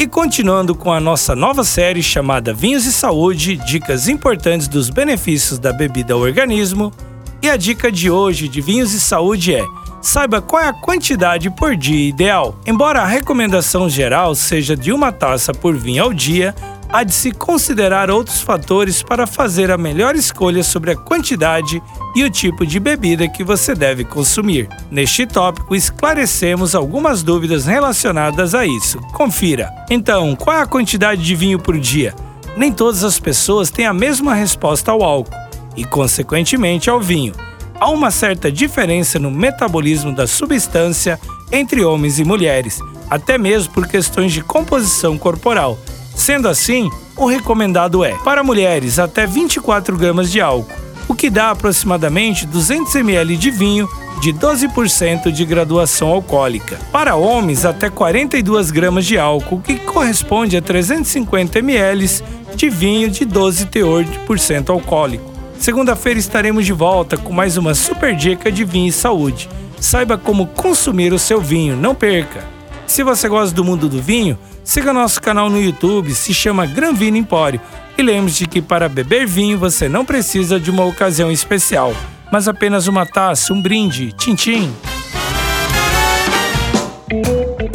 E continuando com a nossa nova série chamada Vinhos e Saúde, dicas importantes dos benefícios da bebida ao organismo. E a dica de hoje de vinhos e saúde é: saiba qual é a quantidade por dia ideal. Embora a recomendação geral seja de uma taça por vinho ao dia, há de se considerar outros fatores para fazer a melhor escolha sobre a quantidade e o tipo de bebida que você deve consumir. Neste tópico, esclarecemos algumas dúvidas relacionadas a isso. Confira. Então, qual é a quantidade de vinho por dia? Nem todas as pessoas têm a mesma resposta ao álcool e, consequentemente, ao vinho. Há uma certa diferença no metabolismo da substância entre homens e mulheres, até mesmo por questões de composição corporal Sendo assim, o recomendado é, para mulheres, até 24 gramas de álcool, o que dá aproximadamente 200 ml de vinho de 12% de graduação alcoólica. Para homens, até 42 gramas de álcool, que corresponde a 350 ml de vinho de 12 teor de por cento alcoólico. Segunda-feira estaremos de volta com mais uma super dica de vinho e saúde. Saiba como consumir o seu vinho, não perca! Se você gosta do mundo do vinho, Siga nosso canal no YouTube, se chama Gran Vino Empório. E lembre-se que para beber vinho você não precisa de uma ocasião especial, mas apenas uma taça, um brinde, tchim-tchim.